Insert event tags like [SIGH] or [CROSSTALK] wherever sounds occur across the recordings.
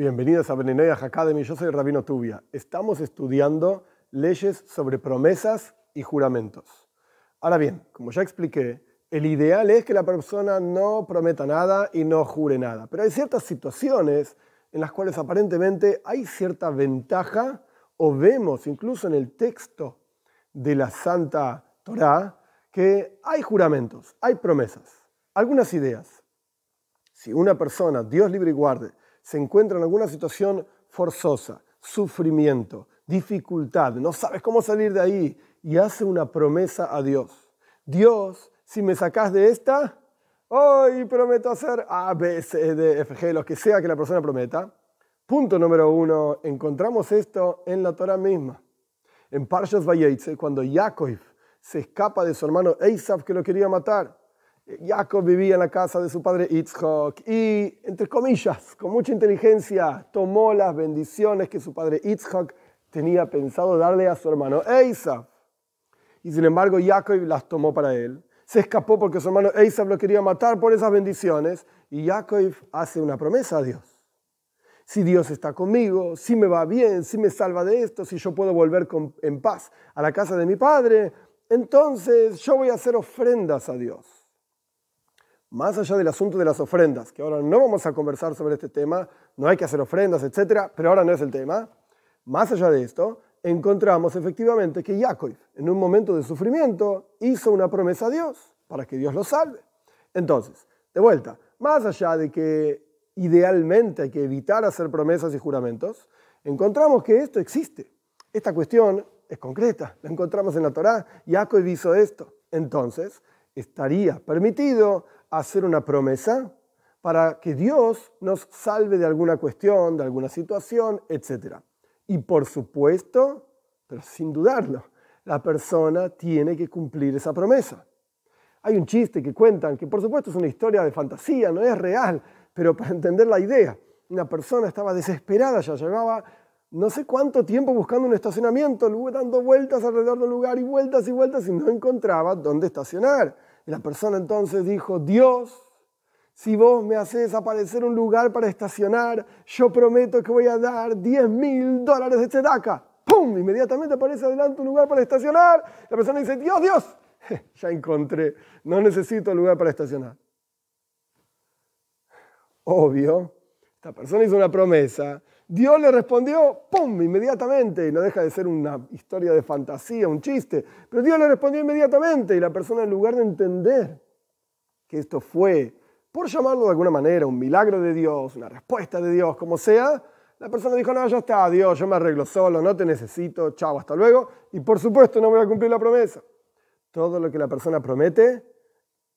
Bienvenidos a Beninoyah Academy, yo soy Rabino Tubia. Estamos estudiando leyes sobre promesas y juramentos. Ahora bien, como ya expliqué, el ideal es que la persona no prometa nada y no jure nada. Pero hay ciertas situaciones en las cuales aparentemente hay cierta ventaja o vemos incluso en el texto de la Santa Torá que hay juramentos, hay promesas, algunas ideas. Si una persona, Dios libre y guarde, se encuentra en alguna situación forzosa, sufrimiento, dificultad, no sabes cómo salir de ahí y hace una promesa a Dios. Dios, si me sacas de esta, hoy prometo hacer A, B, C, D, F, G, lo que sea que la persona prometa. Punto número uno, encontramos esto en la Torah misma. En Parshas Vayetze, cuando Yaakov se escapa de su hermano Esav que lo quería matar, Jacob vivía en la casa de su padre Yitzhak y, entre comillas, con mucha inteligencia, tomó las bendiciones que su padre Yitzhak tenía pensado darle a su hermano Esav. Y sin embargo, Jacob las tomó para él. Se escapó porque su hermano Esav lo quería matar por esas bendiciones y Jacob hace una promesa a Dios. Si Dios está conmigo, si me va bien, si me salva de esto, si yo puedo volver en paz a la casa de mi padre, entonces yo voy a hacer ofrendas a Dios más allá del asunto de las ofrendas, que ahora no vamos a conversar sobre este tema, no hay que hacer ofrendas, etc., pero ahora no es el tema, más allá de esto, encontramos efectivamente que Jacob, en un momento de sufrimiento, hizo una promesa a Dios para que Dios lo salve. Entonces, de vuelta, más allá de que idealmente hay que evitar hacer promesas y juramentos, encontramos que esto existe. Esta cuestión es concreta, la encontramos en la Torá, Jacob hizo esto. Entonces, estaría permitido hacer una promesa para que Dios nos salve de alguna cuestión, de alguna situación, etc. Y por supuesto, pero sin dudarlo, la persona tiene que cumplir esa promesa. Hay un chiste que cuentan, que por supuesto es una historia de fantasía, no es real, pero para entender la idea, una persona estaba desesperada, ya llevaba no sé cuánto tiempo buscando un estacionamiento, dando vueltas alrededor del lugar y vueltas y vueltas y no encontraba dónde estacionar. Y la persona entonces dijo, Dios, si vos me haces aparecer un lugar para estacionar, yo prometo que voy a dar 10 mil dólares de tzedaka. ¡Pum! Inmediatamente aparece adelante un lugar para estacionar. La persona dice, Dios, Dios, [LAUGHS] ya encontré, no necesito lugar para estacionar. Obvio, esta persona hizo una promesa, Dios le respondió, ¡pum!, inmediatamente, no deja de ser una historia de fantasía, un chiste, pero Dios le respondió inmediatamente y la persona en lugar de entender que esto fue, por llamarlo de alguna manera, un milagro de Dios, una respuesta de Dios, como sea, la persona dijo, no, ya está, Dios, yo me arreglo solo, no te necesito, chao, hasta luego, y por supuesto no voy a cumplir la promesa. Todo lo que la persona promete,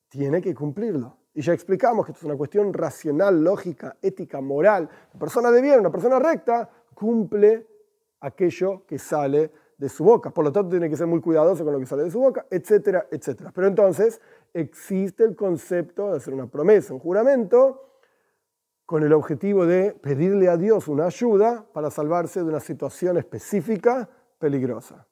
tiene que cumplirlo. Y ya explicamos que esto es una cuestión racional, lógica, ética, moral. La persona de bien, una persona recta, cumple aquello que sale de su boca. Por lo tanto, tiene que ser muy cuidadoso con lo que sale de su boca, etcétera, etcétera. Pero entonces existe el concepto de hacer una promesa, un juramento, con el objetivo de pedirle a Dios una ayuda para salvarse de una situación específica peligrosa.